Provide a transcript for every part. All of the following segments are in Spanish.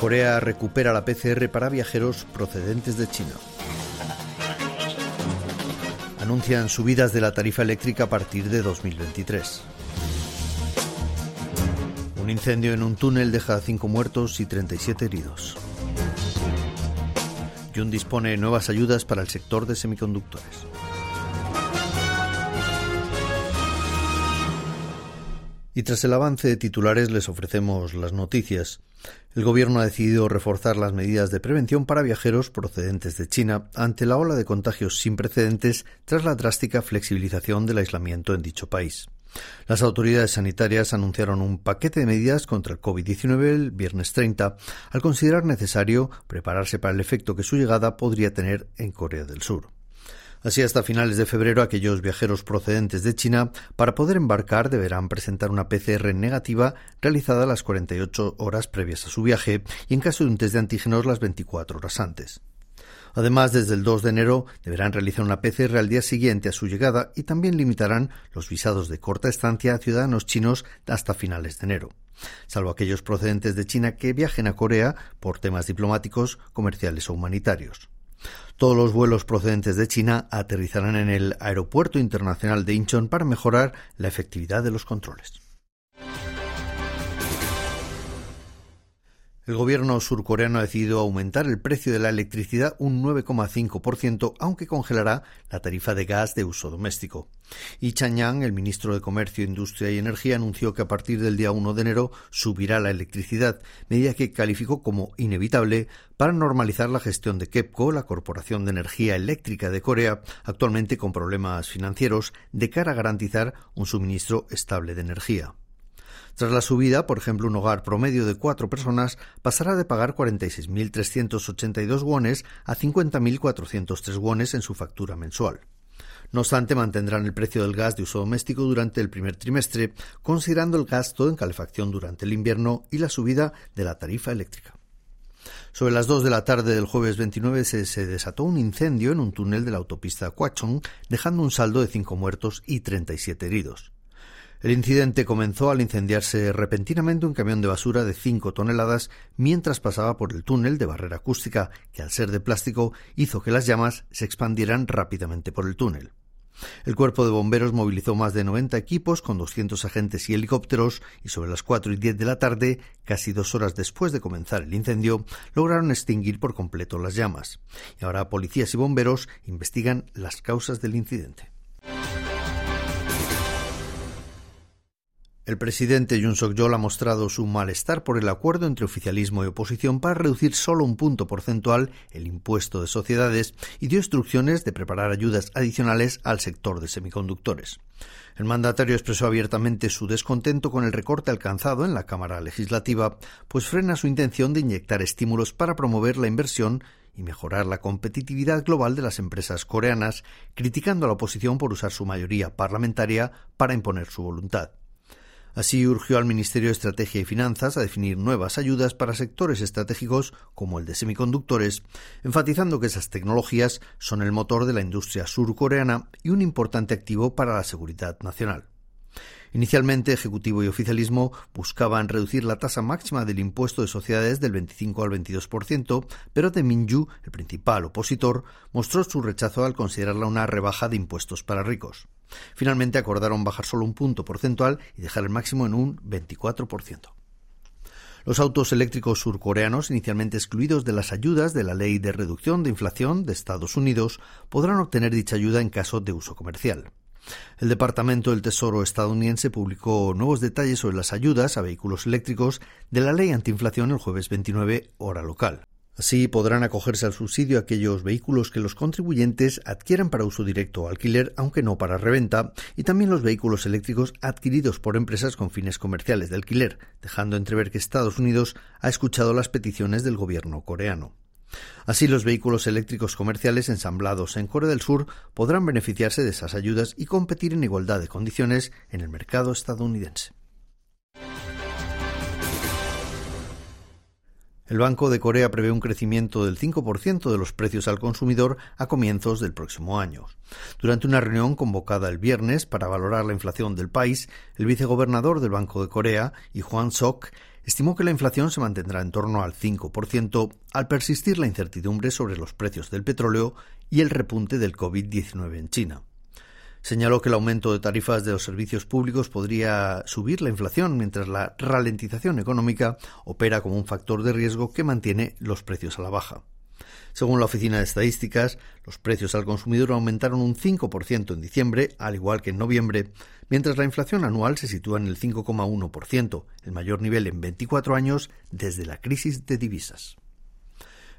Corea recupera la PCR para viajeros procedentes de China. Anuncian subidas de la tarifa eléctrica a partir de 2023. Un incendio en un túnel deja 5 muertos y 37 heridos. Yun dispone de nuevas ayudas para el sector de semiconductores. Y tras el avance de titulares les ofrecemos las noticias. El gobierno ha decidido reforzar las medidas de prevención para viajeros procedentes de China ante la ola de contagios sin precedentes tras la drástica flexibilización del aislamiento en dicho país. Las autoridades sanitarias anunciaron un paquete de medidas contra el COVID-19 el viernes 30, al considerar necesario prepararse para el efecto que su llegada podría tener en Corea del Sur. Así, hasta finales de febrero, aquellos viajeros procedentes de China, para poder embarcar, deberán presentar una PCR negativa realizada las 48 horas previas a su viaje y, en caso de un test de antígenos, las 24 horas antes. Además, desde el 2 de enero deberán realizar una PCR al día siguiente a su llegada y también limitarán los visados de corta estancia a ciudadanos chinos hasta finales de enero, salvo aquellos procedentes de China que viajen a Corea por temas diplomáticos, comerciales o humanitarios. Todos los vuelos procedentes de China aterrizarán en el Aeropuerto Internacional de Incheon para mejorar la efectividad de los controles. El gobierno surcoreano ha decidido aumentar el precio de la electricidad un 9,5%, aunque congelará la tarifa de gas de uso doméstico. Y Chanyang, el ministro de Comercio, Industria y Energía, anunció que a partir del día 1 de enero subirá la electricidad, medida que calificó como inevitable para normalizar la gestión de KEPCO, la Corporación de Energía Eléctrica de Corea, actualmente con problemas financieros, de cara a garantizar un suministro estable de energía. Tras la subida, por ejemplo, un hogar promedio de cuatro personas pasará de pagar 46.382 wones a 50.403 wones en su factura mensual. No obstante, mantendrán el precio del gas de uso doméstico durante el primer trimestre, considerando el gasto en calefacción durante el invierno y la subida de la tarifa eléctrica. Sobre las 2 de la tarde del jueves 29 se, se, desató un incendio en un túnel de la autopista Kwachong, dejando un saldo de 5 muertos y 37 heridos. El incidente comenzó al incendiarse repentinamente un camión de basura de 5 toneladas mientras pasaba por el túnel de barrera acústica, que al ser de plástico hizo que las llamas se expandieran rápidamente por el túnel. El cuerpo de bomberos movilizó más de 90 equipos con 200 agentes y helicópteros y sobre las 4 y 10 de la tarde, casi dos horas después de comenzar el incendio, lograron extinguir por completo las llamas. Y ahora policías y bomberos investigan las causas del incidente. El presidente Yoon Suk-yeol ha mostrado su malestar por el acuerdo entre oficialismo y oposición para reducir solo un punto porcentual el impuesto de sociedades y dio instrucciones de preparar ayudas adicionales al sector de semiconductores. El mandatario expresó abiertamente su descontento con el recorte alcanzado en la Cámara Legislativa, pues frena su intención de inyectar estímulos para promover la inversión y mejorar la competitividad global de las empresas coreanas, criticando a la oposición por usar su mayoría parlamentaria para imponer su voluntad. Así urgió al Ministerio de Estrategia y Finanzas a definir nuevas ayudas para sectores estratégicos como el de semiconductores, enfatizando que esas tecnologías son el motor de la industria surcoreana y un importante activo para la seguridad nacional. Inicialmente, Ejecutivo y oficialismo buscaban reducir la tasa máxima del impuesto de sociedades del 25 al 22%, pero de el principal opositor, mostró su rechazo al considerarla una rebaja de impuestos para ricos. Finalmente acordaron bajar solo un punto porcentual y dejar el máximo en un 24%. Los autos eléctricos surcoreanos, inicialmente excluidos de las ayudas de la Ley de Reducción de Inflación de Estados Unidos, podrán obtener dicha ayuda en caso de uso comercial. El Departamento del Tesoro estadounidense publicó nuevos detalles sobre las ayudas a vehículos eléctricos de la ley antiinflación el jueves 29 hora local. Así podrán acogerse al subsidio aquellos vehículos que los contribuyentes adquieran para uso directo o alquiler, aunque no para reventa, y también los vehículos eléctricos adquiridos por empresas con fines comerciales de alquiler, dejando entrever que Estados Unidos ha escuchado las peticiones del gobierno coreano. Así, los vehículos eléctricos comerciales ensamblados en Corea del Sur podrán beneficiarse de esas ayudas y competir en igualdad de condiciones en el mercado estadounidense. El Banco de Corea prevé un crecimiento del 5% de los precios al consumidor a comienzos del próximo año. Durante una reunión convocada el viernes para valorar la inflación del país, el vicegobernador del Banco de Corea, y Hwan Sok, estimó que la inflación se mantendrá en torno al 5% al persistir la incertidumbre sobre los precios del petróleo y el repunte del COVID-19 en China. Señaló que el aumento de tarifas de los servicios públicos podría subir la inflación, mientras la ralentización económica opera como un factor de riesgo que mantiene los precios a la baja. Según la Oficina de Estadísticas, los precios al consumidor aumentaron un 5% en diciembre, al igual que en noviembre, mientras la inflación anual se sitúa en el 5,1%, el mayor nivel en 24 años desde la crisis de divisas.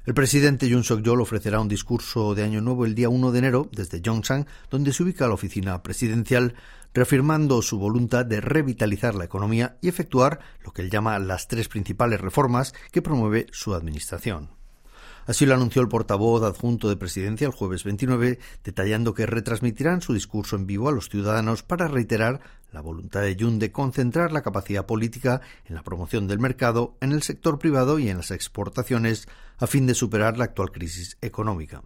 El presidente Yoon Suk-yeol ofrecerá un discurso de Año Nuevo el día 1 de enero desde Yongsan, donde se ubica la oficina presidencial, reafirmando su voluntad de revitalizar la economía y efectuar lo que él llama las tres principales reformas que promueve su administración. Así lo anunció el portavoz adjunto de presidencia el jueves 29, detallando que retransmitirán su discurso en vivo a los ciudadanos para reiterar la voluntad de Jun de concentrar la capacidad política en la promoción del mercado, en el sector privado y en las exportaciones, a fin de superar la actual crisis económica.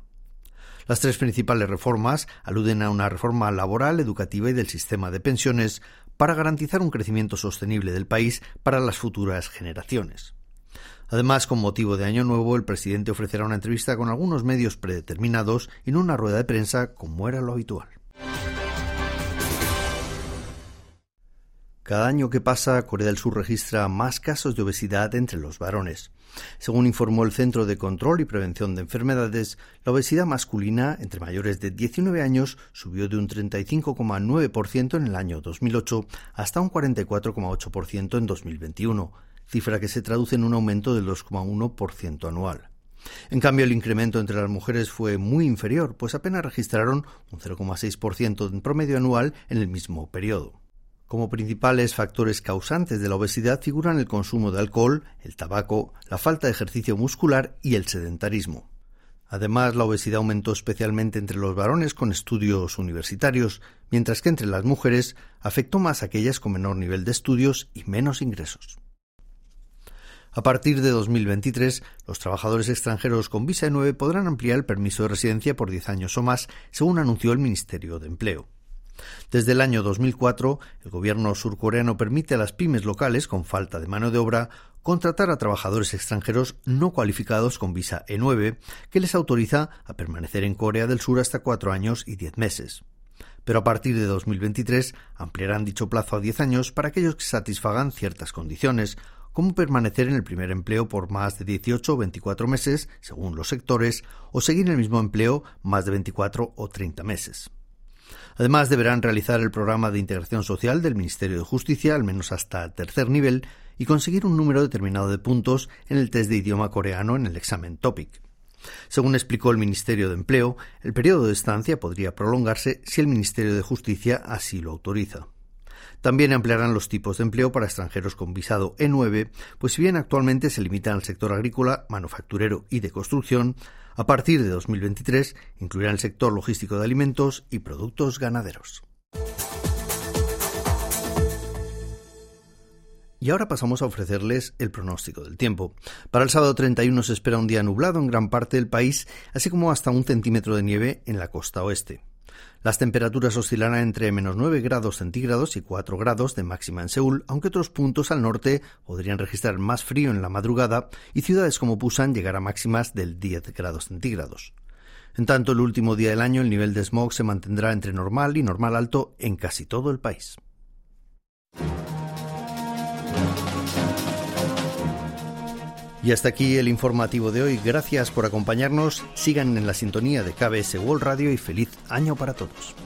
Las tres principales reformas aluden a una reforma laboral, educativa y del sistema de pensiones para garantizar un crecimiento sostenible del país para las futuras generaciones. Además, con motivo de Año Nuevo, el presidente ofrecerá una entrevista con algunos medios predeterminados en una rueda de prensa como era lo habitual. Cada año que pasa, Corea del Sur registra más casos de obesidad entre los varones. Según informó el Centro de Control y Prevención de Enfermedades, la obesidad masculina entre mayores de 19 años subió de un 35,9% en el año 2008 hasta un 44,8% en 2021 cifra que se traduce en un aumento del 2,1% anual. En cambio, el incremento entre las mujeres fue muy inferior, pues apenas registraron un 0,6% en promedio anual en el mismo periodo. Como principales factores causantes de la obesidad figuran el consumo de alcohol, el tabaco, la falta de ejercicio muscular y el sedentarismo. Además, la obesidad aumentó especialmente entre los varones con estudios universitarios, mientras que entre las mujeres afectó más a aquellas con menor nivel de estudios y menos ingresos. A partir de 2023, los trabajadores extranjeros con visa E9 podrán ampliar el permiso de residencia por 10 años o más, según anunció el Ministerio de Empleo. Desde el año 2004, el gobierno surcoreano permite a las pymes locales con falta de mano de obra contratar a trabajadores extranjeros no cualificados con visa E9, que les autoriza a permanecer en Corea del Sur hasta cuatro años y diez meses. Pero a partir de 2023 ampliarán dicho plazo a diez años para aquellos que satisfagan ciertas condiciones, como permanecer en el primer empleo por más de 18 o 24 meses, según los sectores, o seguir en el mismo empleo más de 24 o 30 meses. Además, deberán realizar el programa de integración social del Ministerio de Justicia, al menos hasta tercer nivel, y conseguir un número determinado de puntos en el test de idioma coreano en el examen TOPIC. Según explicó el Ministerio de Empleo, el periodo de estancia podría prolongarse si el Ministerio de Justicia así lo autoriza. También ampliarán los tipos de empleo para extranjeros con visado E9, pues si bien actualmente se limitan al sector agrícola, manufacturero y de construcción, a partir de 2023 incluirán el sector logístico de alimentos y productos ganaderos. Y ahora pasamos a ofrecerles el pronóstico del tiempo. Para el sábado 31 se espera un día nublado en gran parte del país, así como hasta un centímetro de nieve en la costa oeste. Las temperaturas oscilarán entre menos 9 grados centígrados y 4 grados de máxima en Seúl, aunque otros puntos al norte podrían registrar más frío en la madrugada y ciudades como Busan llegar a máximas del 10 grados centígrados. En tanto, el último día del año el nivel de smog se mantendrá entre normal y normal alto en casi todo el país. Y hasta aquí el informativo de hoy. Gracias por acompañarnos. Sigan en la sintonía de KBS World Radio y feliz año para todos.